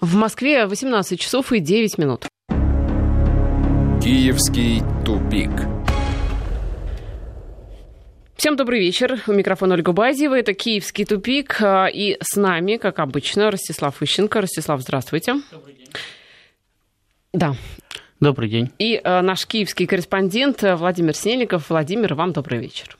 В Москве 18 часов и 9 минут. Киевский тупик. Всем добрый вечер. У микрофона Ольга Базева. Это «Киевский тупик». А, и с нами, как обычно, Ростислав Ищенко. Ростислав, здравствуйте. Добрый день. Да. Добрый день. И э, наш киевский корреспондент Владимир Снельников. Владимир, вам добрый вечер.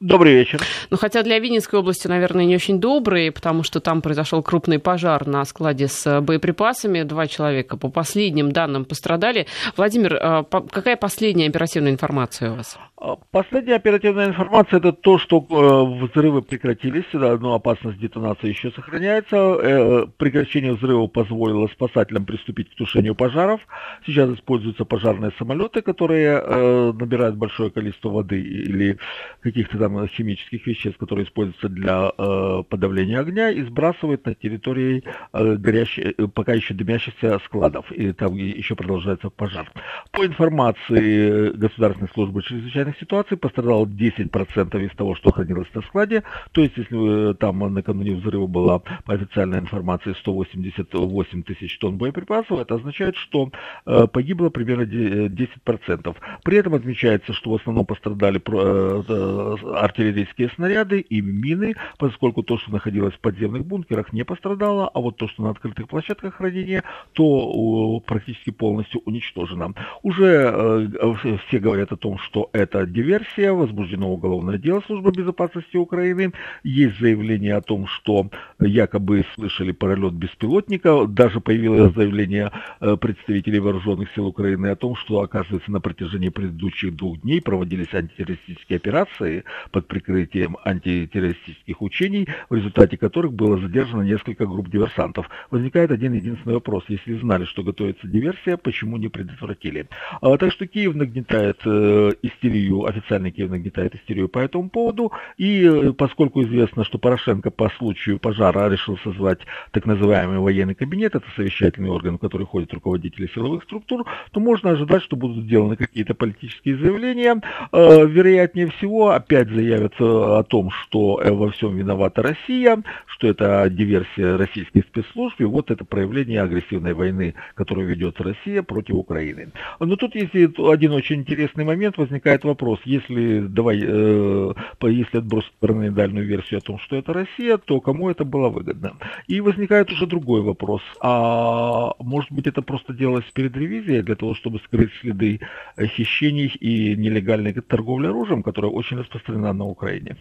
Добрый вечер. Ну, хотя для Винницкой области, наверное, не очень добрый, потому что там произошел крупный пожар на складе с боеприпасами. Два человека, по последним данным, пострадали. Владимир, а, какая последняя оперативная информация у вас? А, последняя оперативная информация это то, что э, взрывы прекратились, но опасность детонации еще сохраняется. Э, прекращение взрыва позволило спасателям приступить к тушению пожаров. Сейчас используются пожарные самолеты, которые э, набирают большое количество воды или каких-то там химических веществ, которые используются для э, подавления огня, и сбрасывают на территории э, горящие, э, пока еще дымящихся складов, и там еще продолжается пожар. По информации Государственной службы чрезвычайных ситуаций, пострадало 10% из того, что хранилось на складе, то есть если э, там накануне взрыва была по официальной информации 188 тысяч тонн боеприпасов, это означает, что э, погибло примерно 10%. При этом отмечается, что в основном пострадали э, артиллерийские снаряды и мины, поскольку то, что находилось в подземных бункерах, не пострадало, а вот то, что на открытых площадках хранения, то практически полностью уничтожено. Уже э, все говорят о том, что это диверсия, возбуждено уголовное дело Службы безопасности Украины. Есть заявление о том, что якобы слышали пролет беспилотника. Даже появилось заявление э, представителей вооруженных сил Украины о том, что, оказывается, на протяжении предыдущих двух дней проводились антитеррористические операции под прикрытием антитеррористических учений, в результате которых было задержано несколько групп диверсантов. Возникает один единственный вопрос. Если знали, что готовится диверсия, почему не предотвратили? А, так что Киев нагнетает э, истерию, официальный Киев нагнетает истерию по этому поводу. И э, поскольку известно, что Порошенко по случаю пожара решил созвать так называемый военный кабинет, это совещательный орган, в который ходят руководители силовых структур, то можно ожидать, что будут сделаны какие-то политические заявления. Э, вероятнее всего, опять заявятся о том, что э, во всем виновата Россия, что это диверсия российских спецслужб, и вот это проявление агрессивной войны, которую ведет Россия против Украины. Но тут есть один очень интересный момент, возникает вопрос, если, давай, э, если отбросить параноидальную версию о том, что это Россия, то кому это было выгодно? И возникает уже другой вопрос, а может быть это просто делалось перед ревизией для того, чтобы скрыть следы хищений и нелегальной торговли оружием, которая очень распространена распространена на Украине.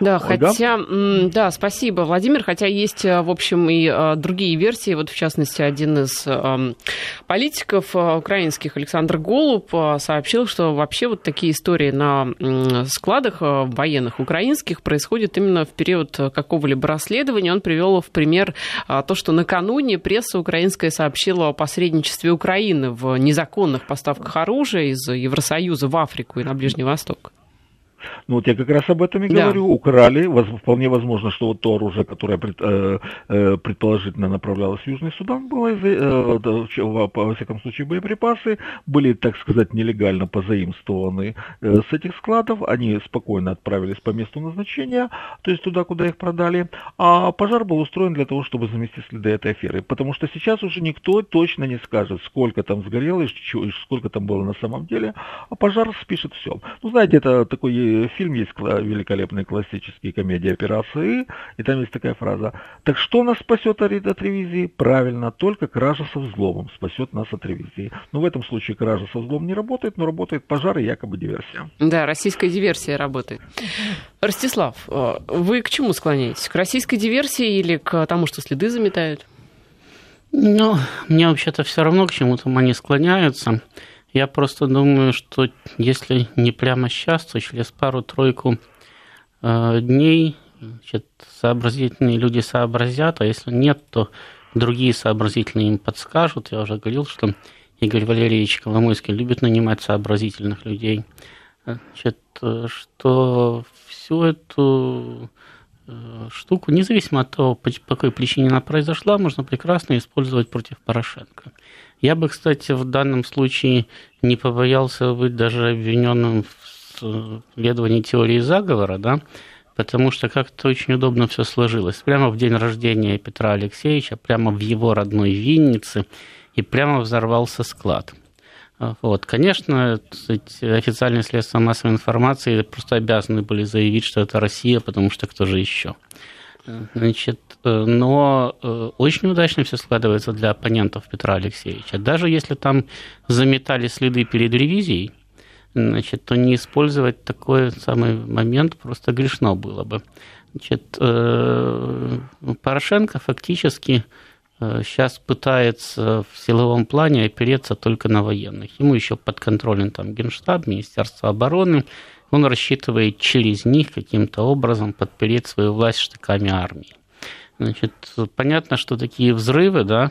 Да, Ольга? хотя, да, спасибо, Владимир, хотя есть, э, в общем, и э, другие версии, вот, в частности, один из эм, политиков э, украинских, Александр Голуб, сообщил, что вообще вот такие истории на складах военных украинских происходят именно в период какого-либо расследования. Он привел в пример то, что накануне пресса украинская сообщила о посредничестве Украины в незаконных поставках оружия из Евросоюза в Африку и на Ближний Восток. Ну вот я как раз об этом и да. говорю. Украли, воз, вполне возможно, что вот то оружие, которое пред, э, э, предположительно направлялось в Южный Судан, было, э, во, во всяком случае, боеприпасы были, так сказать, нелегально позаимствованы э, с этих складов. Они спокойно отправились по месту назначения, то есть туда, куда их продали. А пожар был устроен для того, чтобы замести следы этой аферы. Потому что сейчас уже никто точно не скажет, сколько там сгорело и сколько там было на самом деле. А пожар спишет все. Ну, знаете, это такой фильм есть великолепный классический комедия операции, и там есть такая фраза. Так что нас спасет от ревизии? Правильно, только кража со взломом спасет нас от ревизии. Но в этом случае кража со взломом не работает, но работает пожар и якобы диверсия. Да, российская диверсия работает. Ростислав, э, вы к чему склоняетесь? К российской диверсии или к тому, что следы заметают? Ну, мне вообще-то все равно к чему-то они склоняются. Я просто думаю, что если не прямо сейчас, то через пару-тройку э, дней значит, сообразительные люди сообразят, а если нет, то другие сообразительные им подскажут. Я уже говорил, что Игорь Валерьевич Коломойский любит нанимать сообразительных людей. Значит, что всю эту э, штуку, независимо от того, по какой причине она произошла, можно прекрасно использовать против Порошенко. Я бы, кстати, в данном случае не побоялся быть даже обвиненным в следовании теории заговора, да, потому что как-то очень удобно все сложилось. Прямо в день рождения Петра Алексеевича, прямо в его родной Виннице, и прямо взорвался склад. Вот. Конечно, официальные средства массовой информации просто обязаны были заявить, что это Россия, потому что кто же еще. Значит, э, но э, очень удачно все складывается для оппонентов Петра Алексеевича. Даже если там заметали следы перед ревизией, значит, то не использовать такой самый момент просто грешно было бы. Значит, э, Порошенко фактически сейчас пытается в силовом плане опереться только на военных. Ему еще подконтролен там Генштаб, Министерство обороны, он рассчитывает через них каким-то образом подпереть свою власть штыками армии. Значит, понятно, что такие взрывы да,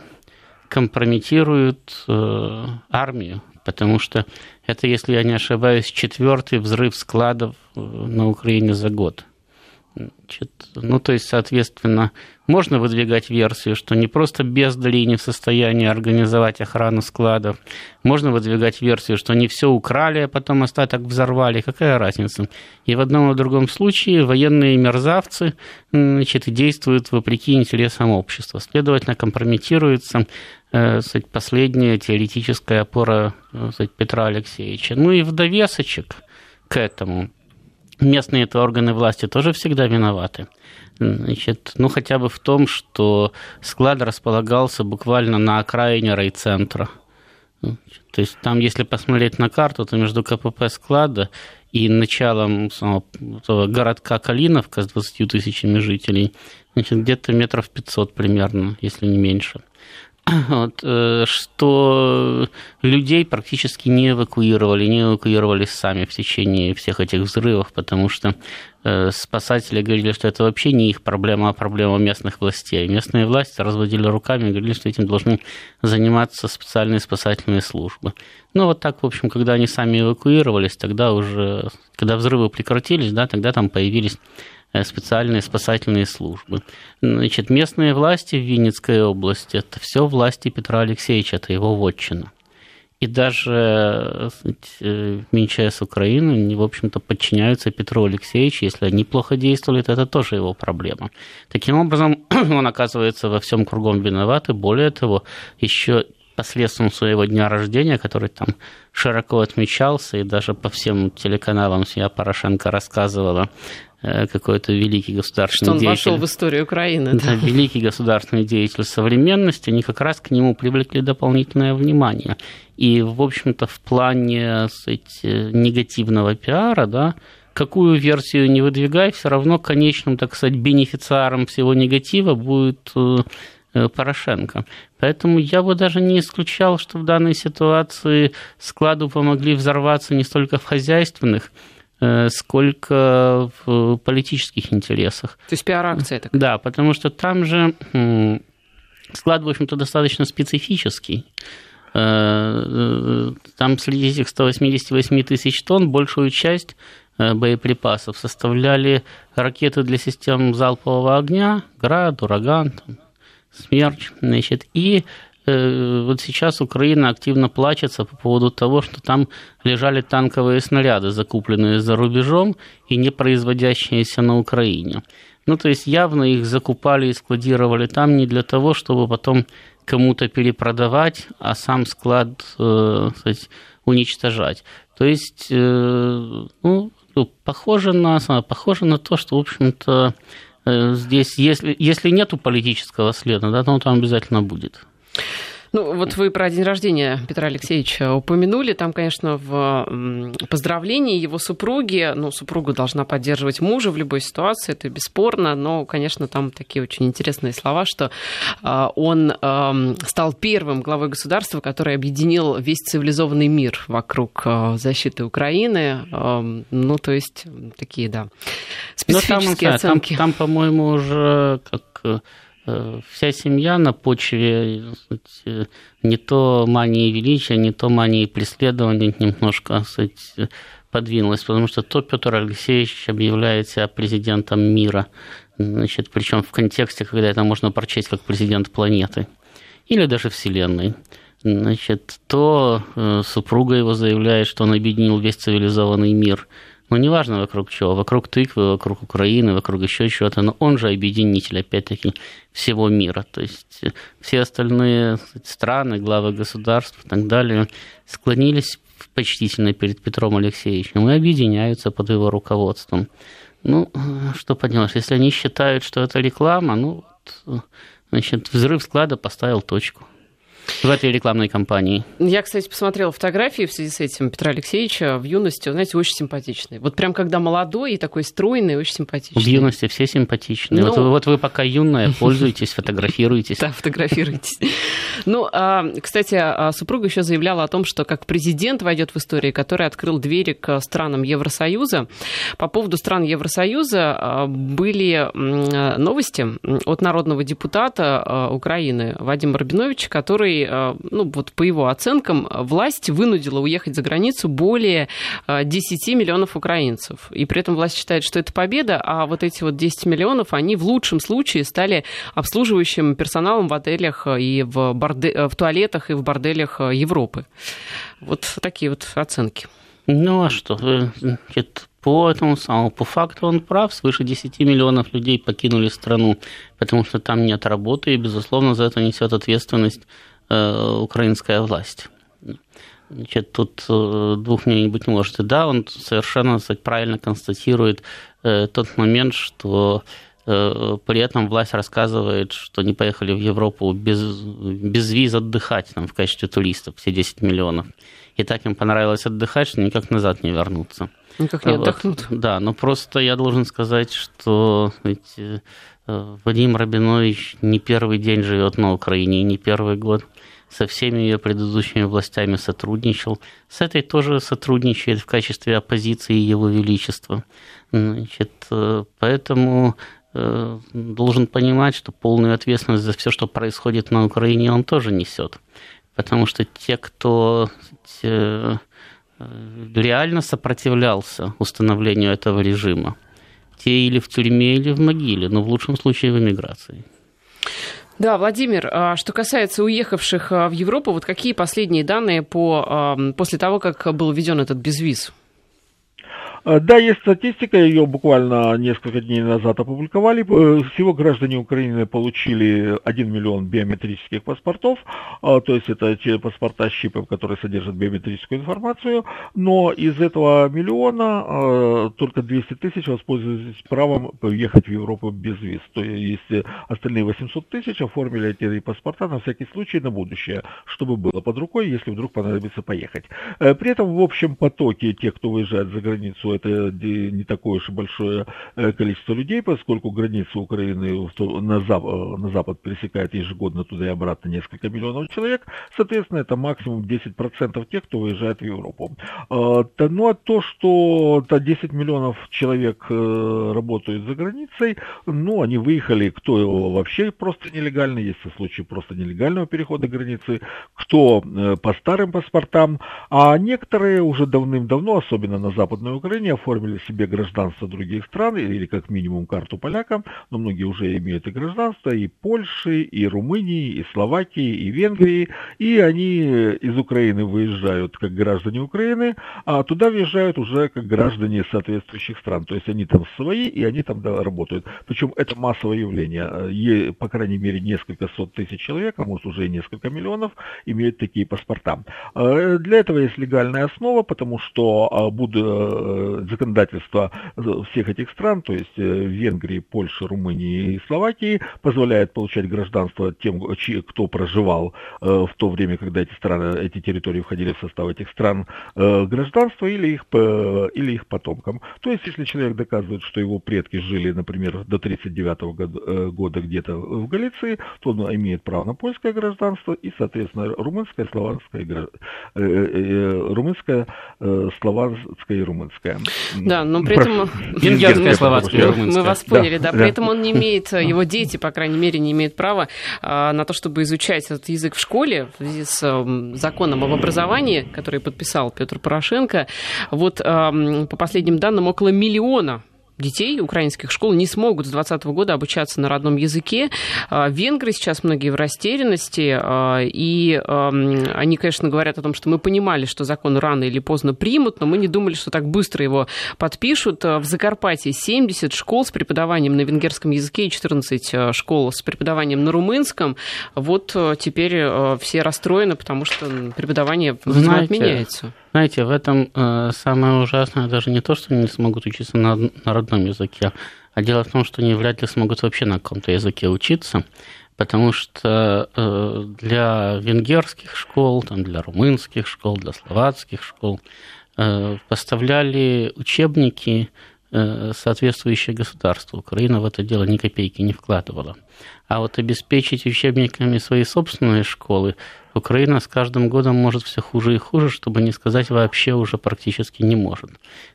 компрометируют э, армию, потому что это, если я не ошибаюсь, четвертый взрыв складов э, на Украине за год. Значит, ну, то есть, соответственно, можно выдвигать версию, что не просто бездали не в состоянии организовать охрану складов, можно выдвигать версию, что они все украли, а потом остаток взорвали. Какая разница? И в одном и в другом случае военные мерзавцы значит, действуют вопреки интересам общества. Следовательно, компрометируется э, сказать, последняя теоретическая опора э, сказать, Петра Алексеевича. Ну и в довесочек к этому – местные это органы власти тоже всегда виноваты. Значит, ну, хотя бы в том, что склад располагался буквально на окраине райцентра. То есть там, если посмотреть на карту, то между КПП склада и началом самого городка Калиновка с 20 тысячами жителей, значит, где-то метров 500 примерно, если не меньше. вот, э, что людей практически не эвакуировали, не эвакуировали сами в течение всех этих взрывов, потому что э, спасатели говорили, что это вообще не их проблема, а проблема местных властей. Местные власти разводили руками и говорили, что этим должны заниматься специальные спасательные службы. Ну, вот так, в общем, когда они сами эвакуировались, тогда уже, когда взрывы прекратились, да, тогда там появились специальные спасательные службы. Значит, местные власти в Винницкой области – это все власти Петра Алексеевича, это его вотчина. И даже э, МИЧС Украины, в общем-то, подчиняются Петру Алексеевичу. Если они плохо действовали, то это тоже его проблема. Таким образом, он оказывается во всем кругом виноват. И более того, еще посредством своего дня рождения, который там широко отмечался, и даже по всем телеканалам я Порошенко рассказывала Э, какой-то великий государственный Что он деятель. вошел в историю Украины. Да, да, великий государственный деятель современности, они как раз к нему привлекли дополнительное внимание. И, в общем-то, в плане сказать, негативного пиара, да, какую версию не выдвигай, все равно конечным, так сказать, бенефициаром всего негатива будет э, Порошенко. Поэтому я бы даже не исключал, что в данной ситуации складу помогли взорваться не столько в хозяйственных, Э, сколько в политических интересах. То есть пиар-акция такая? Да, потому что там же склад, в общем-то, достаточно специфический. Э, там среди этих 188 тысяч тонн большую часть э, боеприпасов составляли ракеты для систем залпового огня, «Град», «Ураган», там, «Смерч», значит, и Э, вот сейчас Украина активно плачется по поводу того, что там лежали танковые снаряды, закупленные за рубежом и не производящиеся на Украине. Ну, то есть явно их закупали и складировали там не для того, чтобы потом кому-то перепродавать, а сам склад э, сказать, уничтожать. То есть, э, ну, похоже на, похоже на то, что, в общем-то, здесь, если, если нету политического следа, да, то он там обязательно будет. Ну, вот вы про день рождения Петра Алексеевича упомянули. Там, конечно, в поздравлении его супруги, ну, супруга должна поддерживать мужа в любой ситуации, это бесспорно, но, конечно, там такие очень интересные слова, что а, он стал первым главой государства, который объединил весь цивилизованный мир вокруг а, защиты Украины. Ну, то есть, такие, да, специфические ну, там, оценки. Там, там по-моему, уже как Э, вся семья на почве сказать, не то мании величия, не то мании преследования немножко сказать, подвинулась, потому что то Петр Алексеевич объявляет себя президентом мира, значит, причем в контексте, когда это можно прочесть как президент планеты или даже Вселенной. Значит, то э, супруга его заявляет, что он объединил весь цивилизованный мир – ну, неважно вокруг чего, вокруг тыквы, вокруг Украины, вокруг еще чего-то, но он же объединитель, опять-таки, всего мира. То есть все остальные страны, главы государств и так далее склонились почтительно перед Петром Алексеевичем и объединяются под его руководством. Ну, что поделаешь, если они считают, что это реклама, ну, значит, взрыв склада поставил точку в этой рекламной кампании. Я, кстати, посмотрела фотографии в связи с этим Петра Алексеевича в юности. знаете, очень симпатичный. Вот прям когда молодой и такой стройный, очень симпатичный. В юности все симпатичные. Ну... Вот, вот вы пока юная, пользуетесь, фотографируетесь. Да, фотографируетесь. Ну, а, кстати, а, супруга еще заявляла о том, что как президент войдет в историю, который открыл двери к странам Евросоюза. По поводу стран Евросоюза а, были новости от народного депутата Украины Вадима Рабиновича, который который, э, ну, вот по его оценкам, власть вынудила уехать за границу более 10 э, миллионов украинцев. И при этом власть считает, что это победа, а вот эти вот 10 миллионов, они в лучшем случае стали обслуживающим персоналом в отелях и в, борде... Э, в туалетах и в борделях Европы. Вот такие вот оценки. Ну а что? По этому самому, по факту он прав, свыше 10 миллионов людей покинули страну, потому что там нет работы, и, безусловно, за это несет ответственность Э, украинская власть. Значит, тут э, двух мнений быть не может. И да, он совершенно правильно констатирует э, тот момент, что при этом власть рассказывает, что они поехали в Европу без, без виз отдыхать там, в качестве туристов, все 10 миллионов. И так им понравилось отдыхать, что никак назад не вернуться. Никак не отдохнут. Вот. Да, но просто я должен сказать, что ведь, Вадим Рабинович не первый день живет на Украине, и не первый год со всеми ее предыдущими властями сотрудничал. С этой тоже сотрудничает в качестве оппозиции Его Величества. Значит, э, поэтому э, должен понимать, что полную ответственность за все, что происходит на Украине, он тоже несет. Потому что те, кто те, э, реально сопротивлялся установлению этого режима, те или в тюрьме, или в могиле, но в лучшем случае в эмиграции. Да, Владимир, а что касается уехавших а, в Европу, вот какие последние данные по, после того, как был введен этот безвиз? Э, да, есть статистика, ее буквально несколько дней назад опубликовали. Э, всего граждане Украины получили 1 миллион биометрических паспортов, э, то есть это те паспорта с чипом, которые содержат биометрическую информацию, но из этого миллиона только 200 тысяч воспользовались правом ехать в Европу без виз. То есть остальные 800 тысяч оформили эти паспорта на всякий случай на будущее, чтобы было под рукой, если вдруг понадобится поехать. При этом в общем потоке тех, кто выезжает за границу, это не такое уж и большое э, количество людей, поскольку границу Украины на запад, на запад пересекает ежегодно туда и обратно несколько миллионов человек, соответственно, это максимум 10% тех, кто выезжает в Европу. А, ну а то, что 10 миллионов человек э, работают за границей, ну, они выехали, кто вообще просто нелегально, есть случаи просто нелегального перехода границы, кто э, по старым паспортам, а некоторые уже давным-давно, особенно на Западной Украине, они оформили себе гражданство других стран, или как минимум карту полякам, но многие уже имеют и гражданство и Польши, и Румынии, и Словакии, и Венгрии, и они из Украины выезжают как граждане Украины, а туда въезжают уже как граждане соответствующих стран. То есть они там свои, и они там работают. Причем это массовое явление. По крайней мере, несколько сот тысяч человек, а может уже и несколько миллионов, имеют такие паспорта. Э, для этого есть легальная основа, потому что а, буду законодательство всех этих стран, то есть э, Венгрии, Польши, Румынии и Словакии, позволяет получать гражданство тем, кто проживал э, в то время, когда эти страны, эти территории входили в состав этих стран, э, гражданство или их, или их потомкам. То есть, если человек доказывает, что его предки жили, например, до 1939 года, где-то в Галиции, то он имеет право на польское гражданство и, соответственно, румынское, славянское, румынское, славянское и румынское. Да, но при этом... Венгерская, словацкая, Мы вас поняли, да. При этом он не имеет, его дети, по крайней мере, не имеют права а, на то, чтобы изучать этот язык в школе в связи с законом об образовании, который подписал Петр Порошенко. Вот по последним данным, около миллиона детей украинских школ не смогут с 2020 года обучаться на родном языке. Венгры сейчас многие в растерянности, и они, конечно, говорят о том, что мы понимали, что закон рано или поздно примут, но мы не думали, что так быстро его подпишут. В Закарпатье 70 школ с преподаванием на венгерском языке и 14 школ с преподаванием на румынском. Вот теперь все расстроены, потому что преподавание, видимо, отменяется. Знаете, в этом э, самое ужасное даже не то, что они не смогут учиться на, на родном языке, а дело в том, что они вряд ли смогут вообще на каком-то языке учиться, потому что э, для венгерских школ, там, для румынских школ, для словацких школ э, поставляли учебники э, соответствующее государство. Украина в это дело ни копейки не вкладывала. А вот обеспечить учебниками свои собственные школы Украина с каждым годом может все хуже и хуже, чтобы не сказать вообще уже практически не может.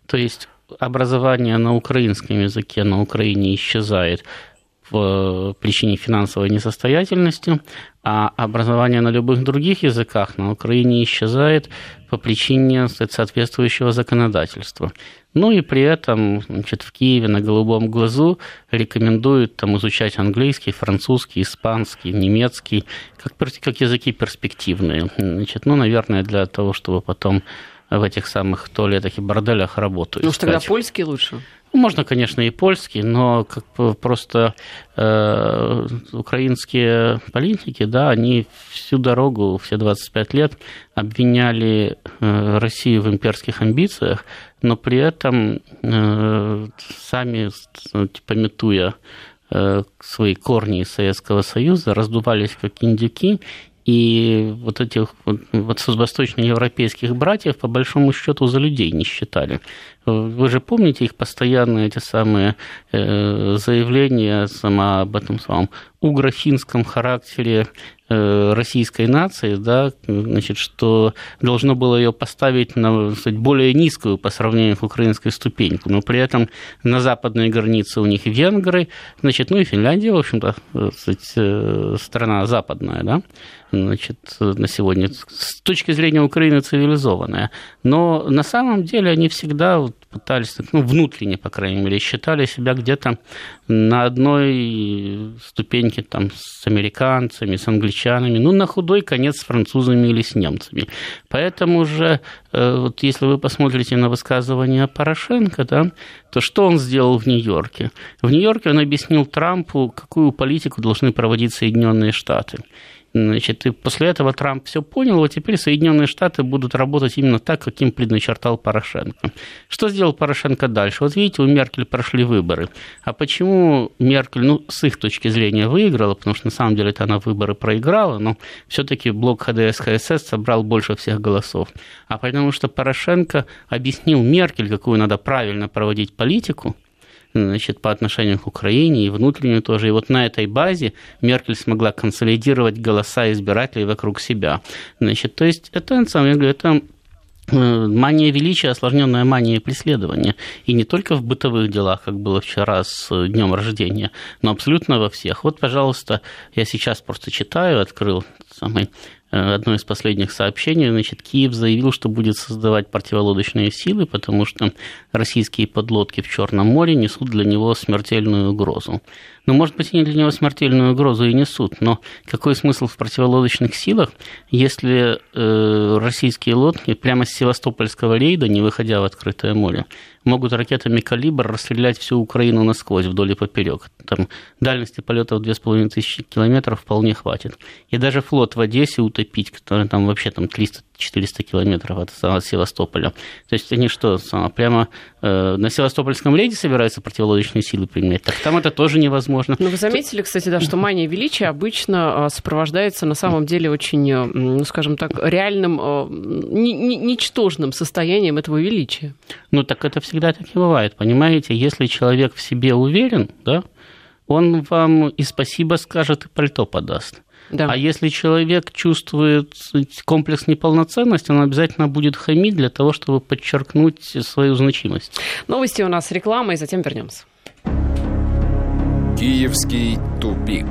То есть образование на украинском языке на Украине исчезает по причине финансовой несостоятельности, а образование на любых других языках на Украине исчезает по причине соответствующего законодательства. Ну и при этом значит, в Киеве на голубом глазу рекомендуют там, изучать английский, французский, испанский, немецкий, как, как языки перспективные. Значит, ну, наверное, для того, чтобы потом в этих самых туалетах и борделях работу Ну, тогда польский лучше? Ну, можно, конечно, и польский, но как просто э, украинские политики, да, они всю дорогу, все 25 лет обвиняли э, Россию в имперских амбициях, но при этом э, сами, пометуя э, свои корни из Советского Союза, раздувались как индюки и вот этих вот, вот восточноевропейских братьев, по большому счету, за людей не считали. Вы же помните их постоянные эти самые э, заявления сама об этом самом угрофинском характере э, российской нации, да, значит, что должно было ее поставить на сказать, более низкую по сравнению с украинской ступеньку, но при этом на западной границе у них венгры, значит, ну и Финляндия, в общем-то, сказать, э, страна западная, да, значит, на сегодня с точки зрения Украины цивилизованная. Но на самом деле они всегда пытались, ну, внутренне, по крайней мере, считали себя где-то на одной ступеньке там, с американцами, с англичанами, ну, на худой конец с французами или с немцами. Поэтому же, э, вот если вы посмотрите на высказывание Порошенко, да, то что он сделал в Нью-Йорке? В Нью-Йорке он объяснил Трампу, какую политику должны проводить Соединенные Штаты. Значит, и после этого Трамп все понял, вот теперь Соединенные Штаты будут работать именно так, каким предначертал Порошенко. Что сделал Порошенко дальше? Вот видите, у Меркель прошли выборы. А почему Меркель, ну, с их точки зрения выиграла, потому что на самом деле это она выборы проиграла, но все-таки блок ХДС ХСС собрал больше всех голосов. А потому что Порошенко объяснил Меркель, какую надо правильно проводить политику, значит, по отношению к Украине и внутреннюю тоже. И вот на этой базе Меркель смогла консолидировать голоса избирателей вокруг себя. Значит, то есть это, на самом деле, это э, мания величия, осложненная мания преследования. И не только в бытовых делах, как было вчера с днем рождения, но абсолютно во всех. Вот, пожалуйста, я сейчас просто читаю, открыл самый Э, одно из последних сообщений, значит, Киев заявил, что будет создавать противолодочные силы, потому что российские подлодки в Черном море несут для него смертельную угрозу. Ну, может быть, они для него смертельную угрозу и несут, но какой смысл в противолодочных силах, если э, российские лодки прямо с Севастопольского рейда, не выходя в открытое море, могут ракетами «Калибр» расстрелять всю Украину насквозь, вдоль и поперек. Там дальности полета в 2500 километров вполне хватит. И даже флот в Одессе утопить, который там вообще там 300 400 километров от, от Севастополя. То есть они что, прямо э, на Севастопольском рейде собираются противолодочные силы применять? Так там это тоже невозможно. Ну, вы заметили, кстати, да, что мания величия обычно а, сопровождается на самом деле очень, э, ну, скажем так, реальным, э, ничтожным состоянием этого величия. Ну, так это всегда так и бывает, понимаете? Если человек в себе уверен, да, он вам и спасибо скажет, и пальто подаст. Да. А если человек чувствует комплекс неполноценности, он обязательно будет хамить для того, чтобы подчеркнуть свою значимость. Новости у нас реклама, и затем вернемся. Киевский тупик.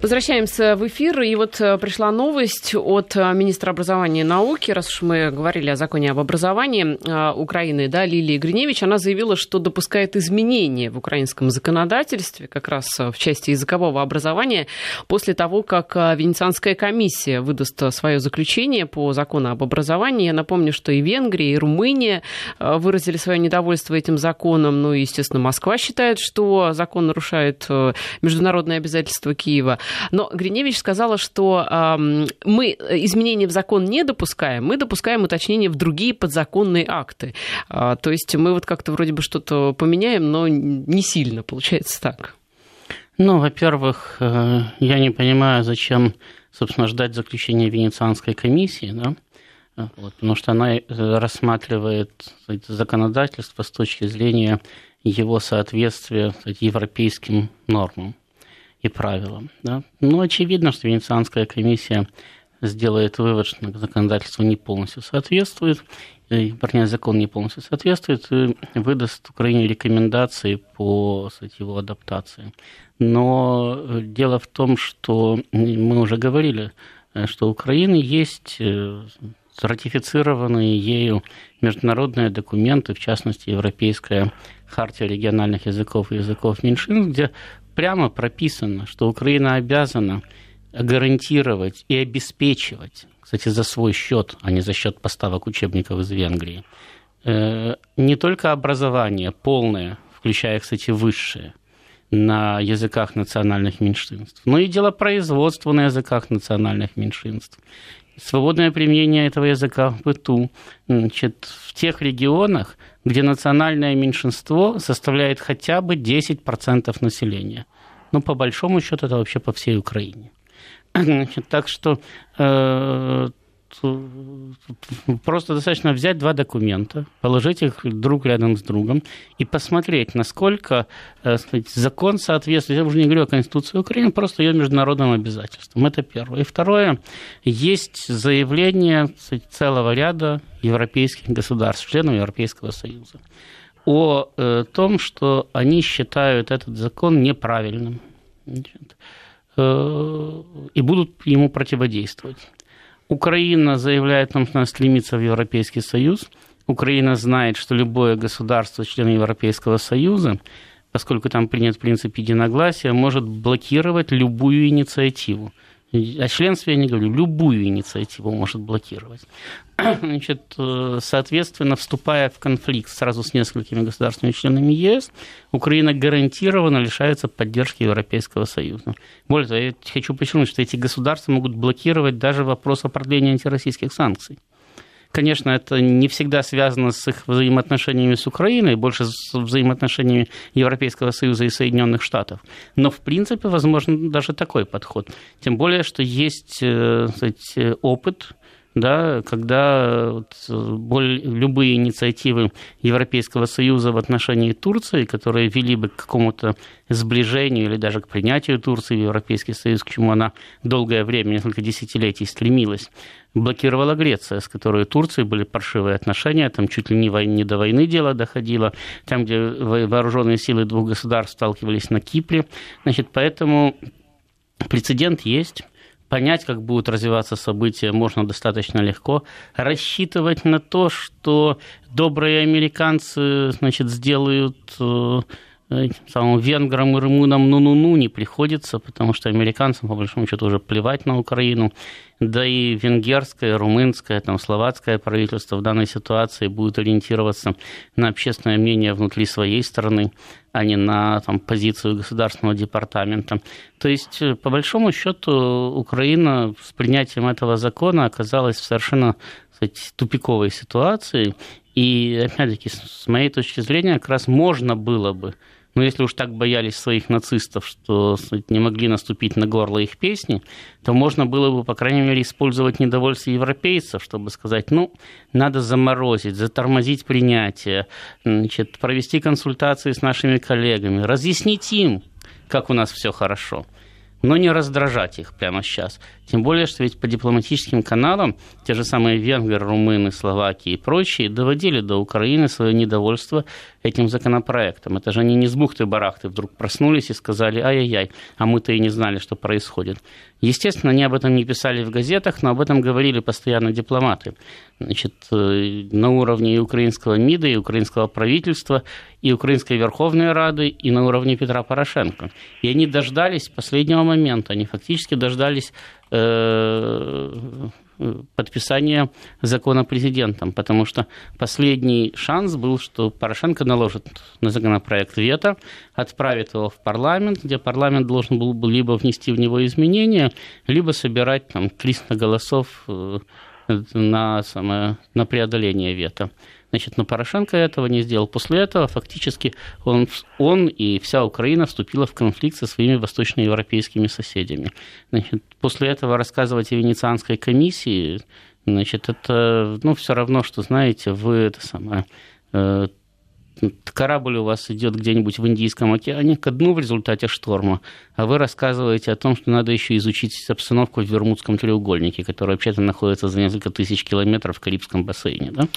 Возвращаемся в эфир. И вот э, пришла новость от э, министра образования и науки, раз уж мы говорили о законе об образовании э, Украины, да, Лилии Гриневич, она заявила, что допускает изменения в украинском законодательстве, как раз в части языкового образования, после того, как Венецианская комиссия выдаст свое заключение по закону об образовании. Я напомню, что и Венгрия, и Румыния выразили свое недовольство этим законом. Ну и, естественно, Москва считает, что закон нарушает международные обязательства Киева. Но Гриневич сказала, что э, мы изменения в закон не допускаем, мы допускаем уточнения в другие подзаконные акты. Э, то есть мы вот как-то вроде бы что-то поменяем, но не сильно, получается так. Ну, во-первых, э, я не понимаю, зачем, собственно, ждать заключения Венецианской комиссии, да? Вот, потому что она э, рассматривает законодательство с точки зрения его соответствия кстати, европейским нормам и правилам. Да? Но очевидно, что Венецианская комиссия сделает вывод, что законодательство не полностью соответствует, и, вернее, закон не полностью соответствует, и выдаст Украине рекомендации по кстати, его адаптации. Но дело в том, что мы уже говорили, что у Украины есть э, ратифицированные ею международные документы, в частности, Европейская хартия региональных языков и языков меньшин, где прямо прописано, что Украина обязана гарантировать и обеспечивать, кстати, за свой счет, а не за счет поставок учебников из Венгрии, э, не только образование полное, включая, кстати, высшее, на языках национальных меньшинств, но и делопроизводство на языках национальных меньшинств, свободное применение этого языка в быту. Значит, в тех регионах, где национальное меньшинство составляет хотя бы 10% населения. Ну, по большому счету, это вообще по всей Украине. Значит, так что э, просто достаточно взять два документа, положить их друг рядом с другом и посмотреть, насколько э, сказать, закон соответствует, я уже не говорю о Конституции Украины, просто ее международным обязательствам. Это первое. И второе, есть заявление сказать, целого ряда европейских государств, членов Европейского Союза, о э, том, что они считают этот закон неправильным э, и будут ему противодействовать. Украина заявляет нам, что она стремится в Европейский Союз. Украина знает, что любое государство, член Европейского Союза, поскольку там принят принцип единогласия, может блокировать любую инициативу. О членстве я не говорю, любую инициативу может блокировать. Значит, э, соответственно, вступая в конфликт сразу с несколькими государственными членами ЕС, Украина гарантированно лишается поддержки Европейского Союза. Более того, я хочу подчеркнуть, что эти государства могут блокировать даже вопрос о продлении антироссийских санкций. Конечно, это не всегда связано с их взаимоотношениями с Украиной, больше с взаимоотношениями Европейского Союза и Соединенных Штатов. Но, в принципе, возможно даже такой подход. Тем более, что есть э, сказать, опыт да, когда вот, более, любые инициативы Европейского Союза в отношении Турции, которые вели бы к какому-то сближению или даже к принятию Турции в Европейский Союз, к чему она долгое время, несколько десятилетий стремилась, блокировала Греция, с которой Турции были паршивые отношения, там чуть ли не, войны, не до войны дело доходило, там, где вооруженные силы двух государств сталкивались на Кипре. Значит, поэтому прецедент есть понять, как будут развиваться события, можно достаточно легко. Рассчитывать на то, что добрые американцы значит, сделают э, самым венграм и румынам ну-ну-ну не приходится, потому что американцам, по большому счету, уже плевать на Украину. Да и венгерское, румынское, там, словацкое правительство в данной ситуации будет ориентироваться на общественное мнение внутри своей страны, а не на там, позицию государственного департамента. То есть, э, по большому счету, Украина с принятием этого закона оказалась в совершенно кстати, тупиковой ситуации. И, опять-таки, с моей точки зрения, как раз можно было бы но если уж так боялись своих нацистов, что не могли наступить на горло их песни, то можно было бы, по крайней мере, использовать недовольство европейцев, чтобы сказать, ну, надо заморозить, затормозить принятие, значит, провести консультации с нашими коллегами, разъяснить им, как у нас все хорошо – но не раздражать их прямо сейчас. Тем более, что ведь по дипломатическим каналам те же самые венгры, румыны, словаки и прочие доводили до Украины свое недовольство этим законопроектом. Это же они не с бухты-барахты вдруг проснулись и сказали, ай-яй-яй, а мы-то и не знали, что происходит. Естественно, они об этом не писали в газетах, но об этом говорили постоянно дипломаты. Значит, э, на уровне и украинского МИДа, и украинского правительства, и Украинской Верховной Рады, и на уровне Петра Порошенко. И они дождались последнего момента, они фактически дождались подписания закона президентом, потому что последний шанс был, что Порошенко наложит на законопроект вето, отправит его в парламент, где парламент должен был бы либо внести в него изменения, либо собирать там 300 голосов э, на, самое, на преодоление вето. Значит, но Порошенко этого не сделал. После этого фактически он, он и вся Украина вступила в конфликт со своими восточноевропейскими соседями. Значит, после этого рассказывать о Венецианской комиссии, значит, это ну, все равно, что, знаете, вы это самое э, корабль у вас идет где-нибудь в Индийском океане ко дну в результате шторма, а вы рассказываете о том, что надо еще изучить обстановку в Вермудском треугольнике, который вообще-то находится за несколько тысяч километров в Карибском бассейне. Да?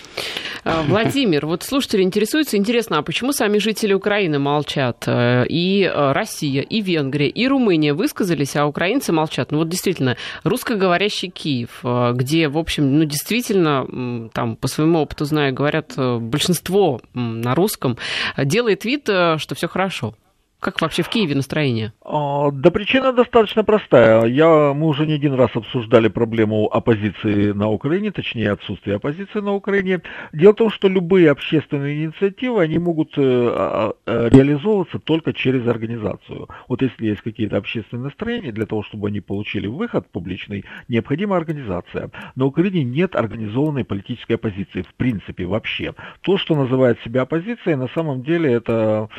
А, Владимир, вот слушатели интересуются, интересно, а почему сами жители Украины молчат? Э, и э, Россия, и Венгрия, и Румыния высказались, а украинцы молчат. Ну вот действительно, русскоговорящий Киев, э, где, в общем, ну действительно, там, по своему опыту знаю, говорят большинство на русском, русском, делает вид, э, что все хорошо. Как вообще в Киеве настроение? А, да причина достаточно простая. Я, мы уже не один раз обсуждали проблему оппозиции на Украине, точнее отсутствие оппозиции на Украине. Дело в том, что любые общественные инициативы, они могут э, а, а, реализовываться только через организацию. Вот если есть какие-то общественные настроения, для того, чтобы они получили выход публичный, необходима организация. На Украине нет организованной политической оппозиции, в принципе, вообще. То, что называет себя оппозицией, на самом деле это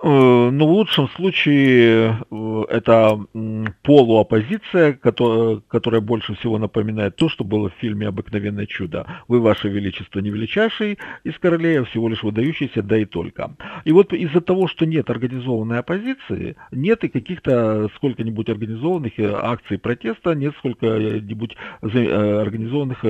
ну, в лучшем случае э, это полуоппозиция, которая, которая больше всего напоминает то, что было в фильме «Обыкновенное чудо». Вы, Ваше Величество, не величайший из королей, а всего лишь выдающийся, да и только. И вот из-за того, что нет организованной оппозиции, нет и каких-то сколько-нибудь организованных э, акций протеста, нет сколько-нибудь организованных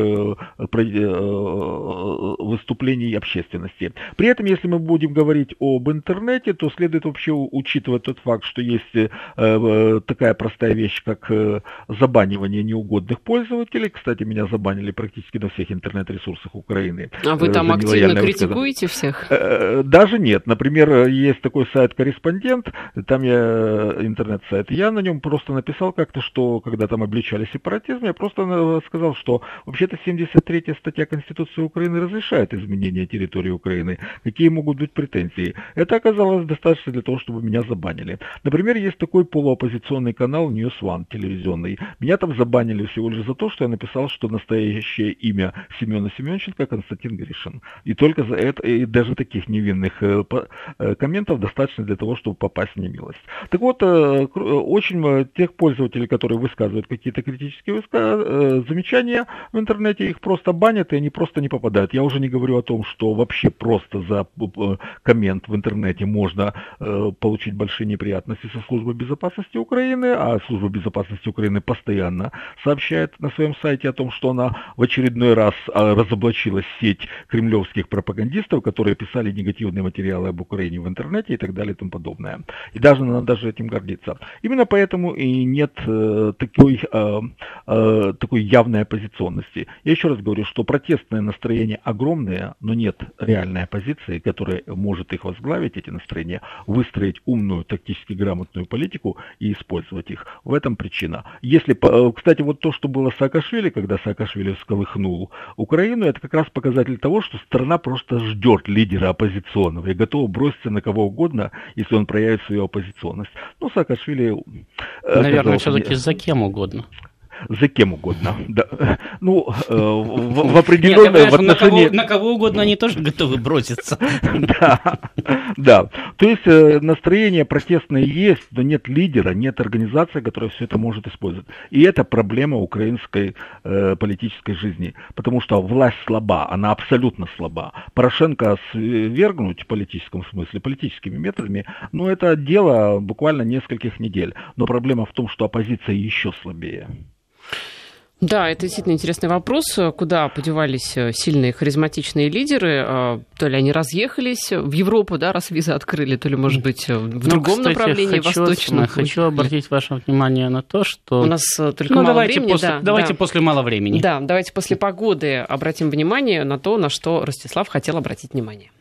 выступлений общественности. При этом, если мы будем говорить об интернете, то следует вообще учитывать тот факт, что есть э, э, такая простая вещь, как э, забанивание неугодных пользователей. Кстати, меня забанили практически на всех интернет-ресурсах Украины. А вы там активно критикуете всех? Даже нет. Например, есть такой сайт «Корреспондент», там я интернет-сайт. Я на нем просто написал как-то, что когда там обличали сепаратизм, я просто сказал, что вообще-то 73-я статья Конституции Украины разрешает изменение территории Украины. Какие могут быть претензии? Это оказалось достаточно для того, чтобы меня забанили. Например, есть такой полуоппозиционный канал News One телевизионный. Меня там забанили всего лишь за то, что я написал, что настоящее имя Семена Семеновиченко Константин Гришин. И только за это, и даже таких невинных э, э, комментов достаточно для того, чтобы попасть в немилость. Так вот, э, очень тех пользователей, которые высказывают какие-то критические замечания в интернете, их просто банят, и они просто не попадают. Я уже не говорю о том, что вообще просто за коммент в интернете можно э, получить большие неприятности со службой безопасности Украины, а служба безопасности Украины постоянно сообщает на своем сайте о том, что она в очередной раз э, разоблачила сеть кремлевских пропагандистов, которые писали негативные материалы об Украине в интернете и так далее и тому подобное. И даже она даже этим гордится. Именно поэтому и нет э, такой, э, э, такой явной оппозиционности. Я еще раз говорю, что протестное настроение огромное, но нет реальной оппозиции, которая может их возглавить, эти настроения, выстроить умную, тактически грамотную политику и использовать их. В этом причина. Если, э, кстати, вот то, что было с Саакашвили, когда Саакашвили всколыхнул Украину, это как раз показатель того, что страна просто ждет лидера оппозиционного и готова броситься на кого угодно, если он проявит свою оппозиционность. Ну, Саакашвили... Э, Наверное, все-таки за кем угодно за кем угодно. Да. Ну, э, в, в определенной... Нет, в отношении... на, кого, на кого угодно они тоже готовы броситься. Да, да. То есть э, настроение протестное есть, но нет лидера, нет организации, которая все это может использовать. И это проблема украинской э, политической жизни. Потому что власть слаба, она абсолютно слаба. Порошенко свергнуть в политическом смысле, политическими методами, ну, это дело буквально нескольких недель. Но проблема в том, что оппозиция еще слабее. Да, это действительно интересный вопрос. Куда подевались э, сильные харизматичные лидеры? А, то ли они разъехались в Европу, да, раз визы открыли, то ли, может быть, в ну, другом кстати, направлении, хочу, восточном. Хочу обратить ваше внимание на то, что... У нас э, только ну, мало давайте времени. После, да, давайте да. после мало времени. Да, давайте после погоды обратим внимание на то, на что Ростислав хотел обратить внимание.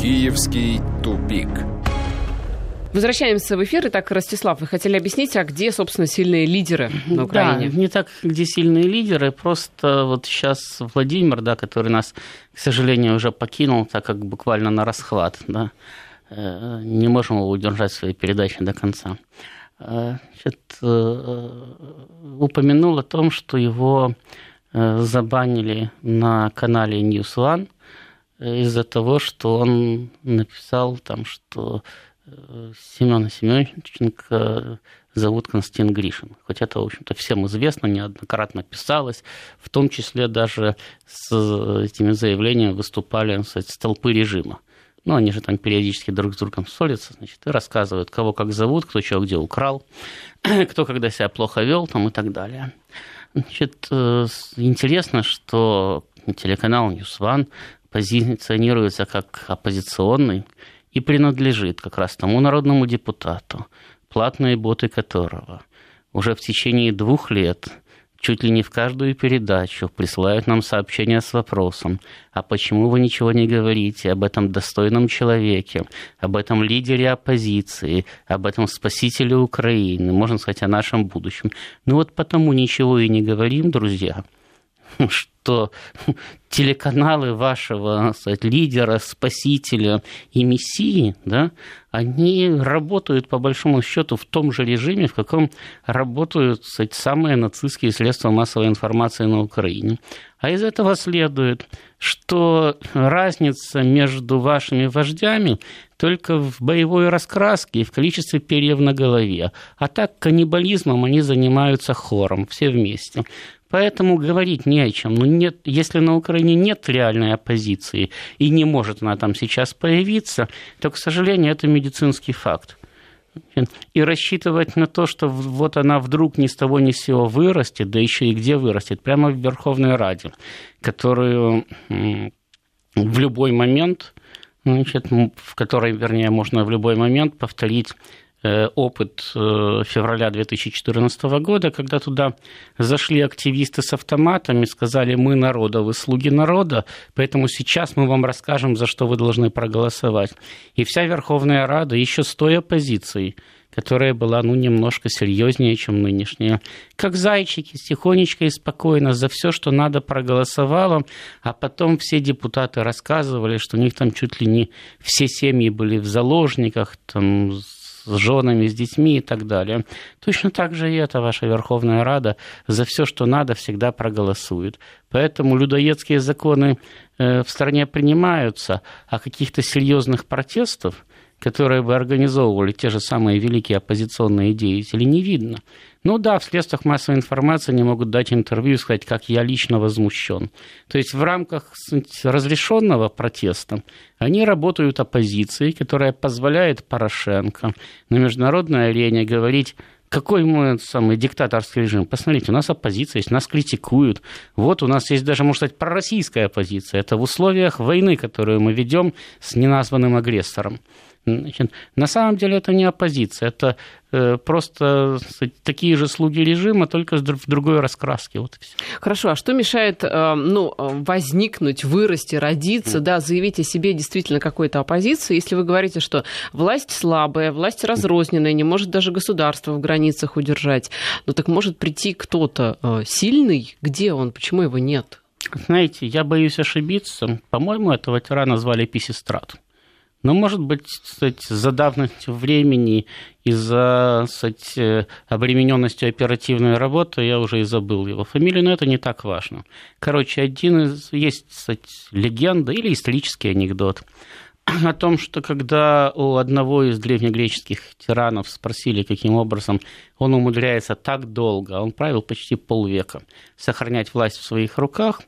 Киевский тупик. Возвращаемся в эфир. Итак, Ростислав, вы хотели объяснить, а где, собственно, сильные лидеры на Украине? Да, не так, где сильные лидеры, просто вот сейчас Владимир, да, который нас, к сожалению, уже покинул, так как буквально на расхват, да, э, не можем его удержать в своей передаче до конца. Э, значит, э, упомянул о том, что его забанили на канале News One из-за того, что он написал там, что Семена Семеновиченко зовут Константин Гришин. Хоть это, в общем-то, всем известно, неоднократно писалось, в том числе даже с этими заявлениями выступали кстати, с толпы режима. Ну, они же там периодически друг с другом ссорятся, значит, и рассказывают, кого как зовут, кто чего где украл, кто когда себя плохо вел, там и так далее. Значит, э, интересно, что телеканал News One позиционируется как оппозиционный, и принадлежит как раз тому народному депутату, платные боты которого уже в течение двух лет чуть ли не в каждую передачу присылают нам сообщения с вопросом, а почему вы ничего не говорите об этом достойном человеке, об этом лидере оппозиции, об этом спасителе Украины, можно сказать, о нашем будущем. Ну вот потому ничего и не говорим, друзья, что телеканалы вашего сказать, лидера, спасителя и мессии, да, они работают по большому счету в том же режиме, в каком работают сказать, самые нацистские средства массовой информации на Украине. А из этого следует, что разница между вашими вождями только в боевой раскраске и в количестве перьев на голове. А так каннибализмом они занимаются хором, все вместе. Поэтому говорить не о чем. Ну, нет, если на Украине нет реальной оппозиции и не может она там сейчас появиться, то, к сожалению, это медицинский факт. И рассчитывать на то, что вот она вдруг ни с того ни с сего вырастет, да еще и где вырастет, прямо в Верховной Раде, которую в любой момент, значит, в которой, вернее, можно в любой момент повторить опыт э, февраля 2014 года, когда туда зашли активисты с автоматами, сказали, мы народа, вы слуги народа, поэтому сейчас мы вам расскажем, за что вы должны проголосовать. И вся Верховная Рада еще с той оппозицией, которая была ну, немножко серьезнее, чем нынешняя. Как зайчики, тихонечко и спокойно за все, что надо, проголосовала, а потом все депутаты рассказывали, что у них там чуть ли не все семьи были в заложниках, там с женами, с детьми и так далее. Точно так же и эта ваша Верховная Рада за все, что надо, всегда проголосует. Поэтому людоедские законы э, в стране принимаются, а каких-то серьезных протестов – которые бы организовывали те же самые великие оппозиционные деятели, не видно. Ну да, в средствах массовой информации они могут дать интервью и сказать, как я лично возмущен. То есть в рамках разрешенного протеста они работают оппозицией, которая позволяет Порошенко на международной арене говорить какой мы самый диктаторский режим? Посмотрите, у нас оппозиция есть, нас критикуют. Вот у нас есть даже, можно сказать, пророссийская оппозиция. Это в условиях войны, которую мы ведем с неназванным агрессором. Значит, на самом деле это не оппозиция, это э, просто такие же слуги режима, только в другой раскраске. Вот Хорошо, а что мешает э, ну, возникнуть, вырасти, родиться, mm. да, заявить о себе действительно какой-то оппозиции, если вы говорите, что власть слабая, власть разрозненная, не может даже государство в границах удержать, ну так может прийти кто-то э, сильный, где он, почему его нет? Знаете, я боюсь ошибиться. По-моему, этого тирана звали Писистрат. Но, может быть, кстати, за давностью времени и за кстати, обремененностью оперативной работы я уже и забыл его фамилию, но это не так важно. Короче, один из есть кстати, легенда или исторический анекдот о том, что когда у одного из древнегреческих тиранов спросили, каким образом он умудряется так долго, он правил почти полвека, сохранять власть в своих руках,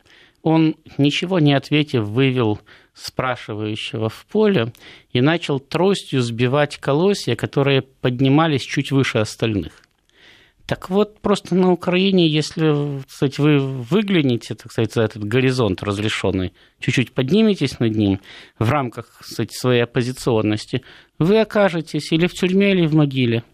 он, ничего не ответив, вывел спрашивающего в поле и начал тростью сбивать колосья, которые поднимались чуть выше остальных. Так вот, просто на Украине, если кстати, вы выглянете, так сказать, за этот горизонт разрешенный, чуть-чуть подниметесь над ним в рамках кстати, своей оппозиционности, вы окажетесь или в тюрьме, или в могиле.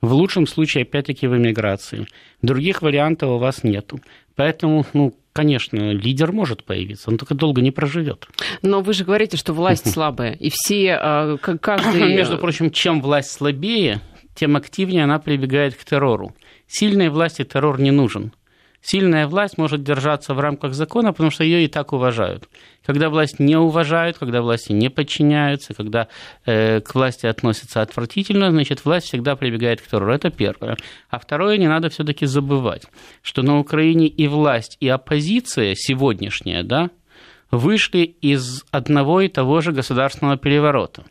В лучшем случае, опять-таки, в эмиграции. Других вариантов у вас нету. Поэтому, ну, конечно, лидер может появиться, он только долго не проживет. Но вы же говорите, что власть слабая, и все, а, каждый... Между прочим, чем власть слабее, тем активнее она прибегает к террору. Сильной власти террор не нужен. Сильная власть может держаться в рамках закона, потому что ее и так уважают. Когда власть не уважают, когда власти не подчиняются, когда э, к власти относятся отвратительно, значит, власть всегда прибегает к террору. Это первое. А второе, не надо все-таки забывать, что на Украине и власть, и оппозиция сегодняшняя, да, вышли из одного и того же государственного переворота.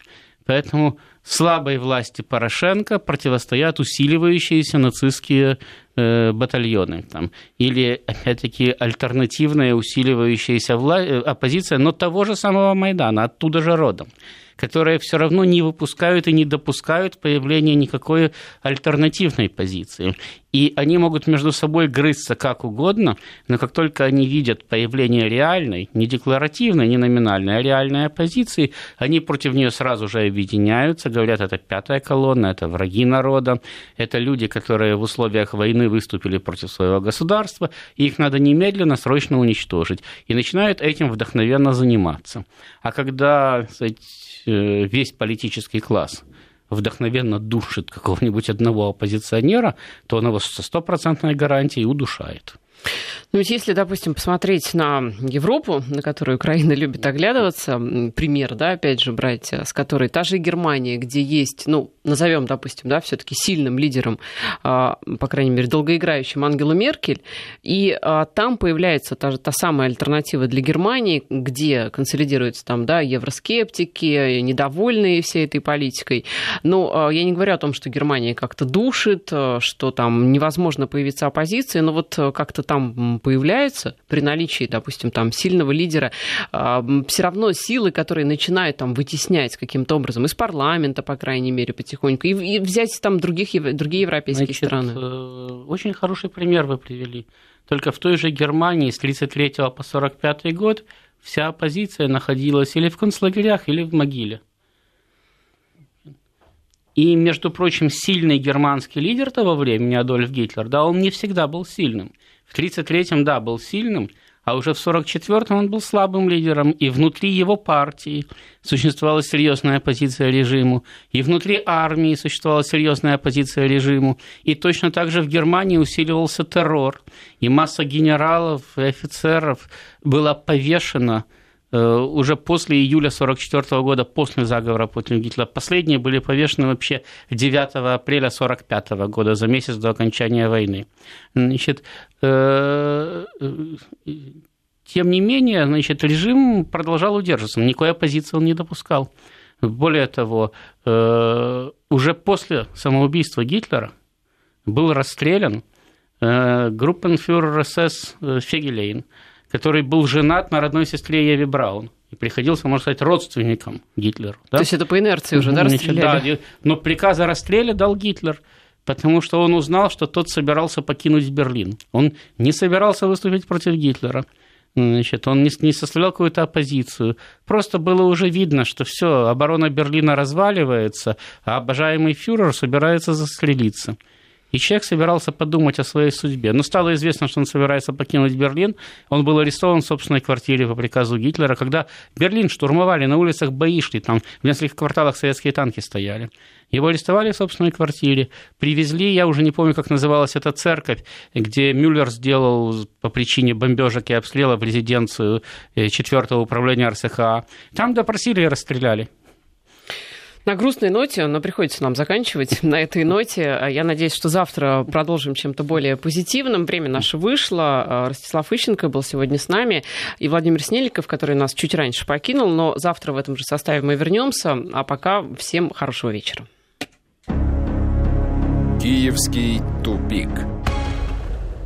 Поэтому слабой власти Порошенко противостоят усиливающиеся нацистские э, батальоны. Там, или, опять-таки, альтернативная усиливающаяся вла... Э, оппозиция, но того же самого Майдана, оттуда же родом которые все равно не выпускают и не допускают появления никакой альтернативной позиции. И они могут между собой грызться как угодно, но как только они видят появление реальной, не декларативной, не номинальной, а реальной оппозиции, они против нее сразу же объединяются, говорят, это пятая колонна, это враги народа, это люди, которые в условиях войны выступили против своего государства, и их надо немедленно, срочно уничтожить. И начинают этим вдохновенно заниматься. А когда э, весь политический класс вдохновенно душит какого-нибудь одного оппозиционера, то он его со стопроцентной гарантией удушает. Ну ведь если, допустим, посмотреть на Европу, на которую Украина любит оглядываться, пример, да, опять же, брать, с которой та же Германия, где есть, ну, назовем, допустим, да, все-таки сильным лидером, а, по крайней мере, долгоиграющим Ангелу Меркель, и а, там появляется та, же, та самая альтернатива для Германии, где консолидируются там, да, евроскептики, недовольные всей этой политикой. Но а, я не говорю о том, что Германия как-то душит, что там невозможно появиться оппозиции, но вот как-то там появляется при наличии, допустим, там сильного лидера, все равно силы, которые начинают там вытеснять каким-то образом из парламента, по крайней мере, потихоньку, и, и взять там других, другие европейские Значит, страны. Э, очень хороший пример вы привели. Только в той же Германии с 33 по 45 год вся оппозиция находилась или в концлагерях, или в могиле. И, между прочим, сильный германский лидер того времени, Адольф Гитлер, да, он не всегда был сильным. В 1933-м, да, был сильным, а уже в 1944-м он был слабым лидером, и внутри его партии существовала серьезная оппозиция режиму, и внутри армии существовала серьезная оппозиция режиму, и точно так же в Германии усиливался террор, и масса генералов и офицеров была повешена – уже после июля 1944 года, после заговора против Гитлера. Последние были повешены вообще 9 апреля 1945 года, за месяц до окончания войны. Значит, э, тем не менее, значит, режим продолжал удерживаться, никакой оппозиции он не допускал. Более того, э, уже после самоубийства Гитлера был расстрелян группенфюрер СС Фегелейн, который был женат на родной сестре Еве Браун и приходился, можно сказать, родственником Гитлеру. Да? То есть это по инерции уже, да, расстреляли? Да, но приказ о расстреле дал Гитлер, потому что он узнал, что тот собирался покинуть Берлин. Он не собирался выступить против Гитлера. Значит, он не, не составлял какую-то оппозицию. Просто было уже видно, что все, оборона Берлина разваливается, а обожаемый фюрер собирается застрелиться. И человек собирался подумать о своей судьбе. Но стало известно, что он собирается покинуть Берлин. Он был арестован в собственной квартире по приказу Гитлера. Когда Берлин штурмовали, на улицах бои шли, там в нескольких кварталах советские танки стояли. Его арестовали в собственной квартире, привезли, я уже не помню, как называлась эта церковь, где Мюллер сделал по причине бомбежек и обстрела в резиденцию 4 управления РСХА. Там допросили и расстреляли. На грустной ноте, но приходится нам заканчивать на этой ноте. Я надеюсь, что завтра продолжим чем-то более позитивным. Время наше вышло. Ростислав Ищенко был сегодня с нами. И Владимир Снеликов, который нас чуть раньше покинул. Но завтра в этом же составе мы вернемся. А пока всем хорошего вечера. Киевский тупик.